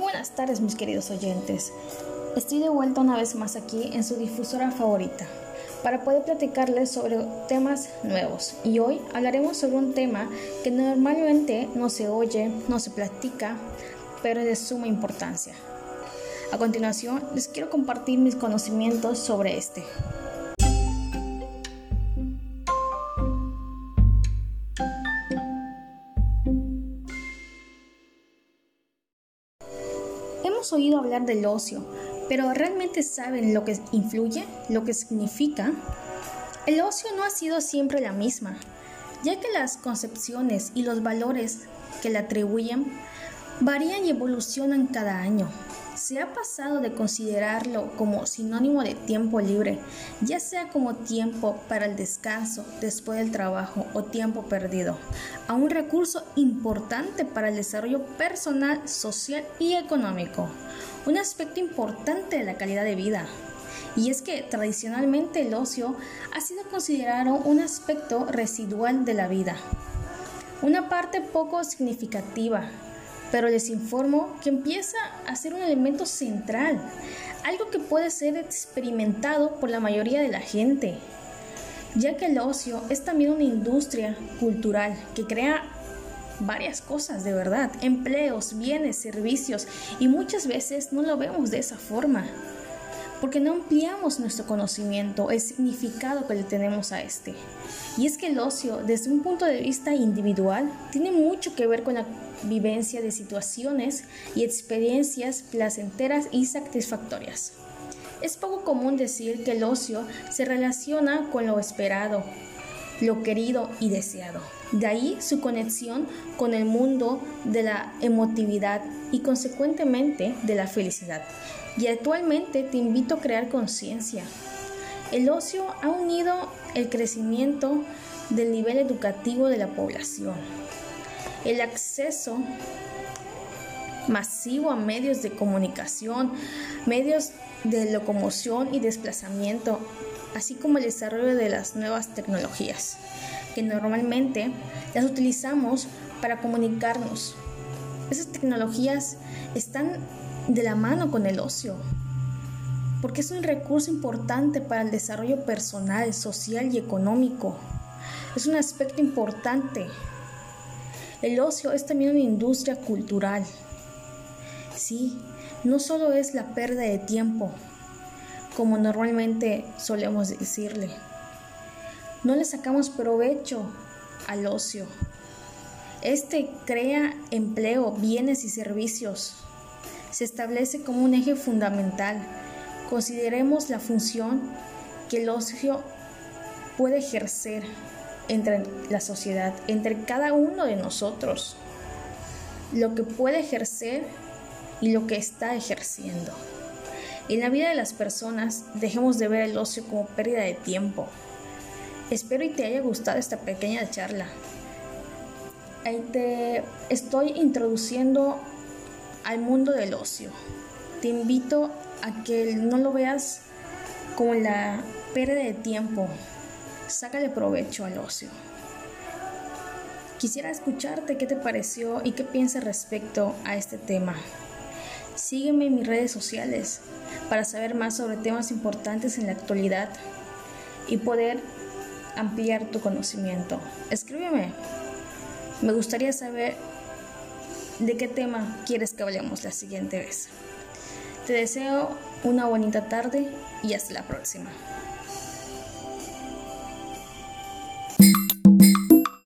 buenas tardes mis queridos oyentes. Estoy de vuelta una vez más aquí en su difusora favorita para poder platicarles sobre temas nuevos. Y hoy hablaremos sobre un tema que normalmente no se oye, no se platica, pero es de suma importancia. A continuación, les quiero compartir mis conocimientos sobre este. Hemos oído hablar del ocio, pero ¿realmente saben lo que influye, lo que significa? El ocio no ha sido siempre la misma, ya que las concepciones y los valores que le atribuyen varían y evolucionan cada año se ha pasado de considerarlo como sinónimo de tiempo libre, ya sea como tiempo para el descanso después del trabajo o tiempo perdido, a un recurso importante para el desarrollo personal, social y económico, un aspecto importante de la calidad de vida. Y es que tradicionalmente el ocio ha sido considerado un aspecto residual de la vida, una parte poco significativa pero les informo que empieza a ser un elemento central, algo que puede ser experimentado por la mayoría de la gente, ya que el ocio es también una industria cultural que crea varias cosas de verdad, empleos, bienes, servicios, y muchas veces no lo vemos de esa forma porque no ampliamos nuestro conocimiento, el significado que le tenemos a este. Y es que el ocio, desde un punto de vista individual, tiene mucho que ver con la vivencia de situaciones y experiencias placenteras y satisfactorias. Es poco común decir que el ocio se relaciona con lo esperado, lo querido y deseado. De ahí su conexión con el mundo de la emotividad y consecuentemente de la felicidad. Y actualmente te invito a crear conciencia. El ocio ha unido el crecimiento del nivel educativo de la población, el acceso masivo a medios de comunicación, medios de locomoción y desplazamiento, así como el desarrollo de las nuevas tecnologías, que normalmente las utilizamos para comunicarnos. Esas tecnologías están de la mano con el ocio, porque es un recurso importante para el desarrollo personal, social y económico. Es un aspecto importante. El ocio es también una industria cultural. Sí, no solo es la pérdida de tiempo, como normalmente solemos decirle. No le sacamos provecho al ocio. Este crea empleo, bienes y servicios se establece como un eje fundamental. Consideremos la función que el ocio puede ejercer entre la sociedad, entre cada uno de nosotros, lo que puede ejercer y lo que está ejerciendo. En la vida de las personas dejemos de ver el ocio como pérdida de tiempo. Espero y te haya gustado esta pequeña charla. Te estoy introduciendo al mundo del ocio. Te invito a que no lo veas como la pérdida de tiempo. Sácale provecho al ocio. Quisiera escucharte qué te pareció y qué piensas respecto a este tema. Sígueme en mis redes sociales para saber más sobre temas importantes en la actualidad y poder ampliar tu conocimiento. Escríbeme. Me gustaría saber de qué tema quieres que hablemos la siguiente vez. Te deseo una bonita tarde y hasta la próxima.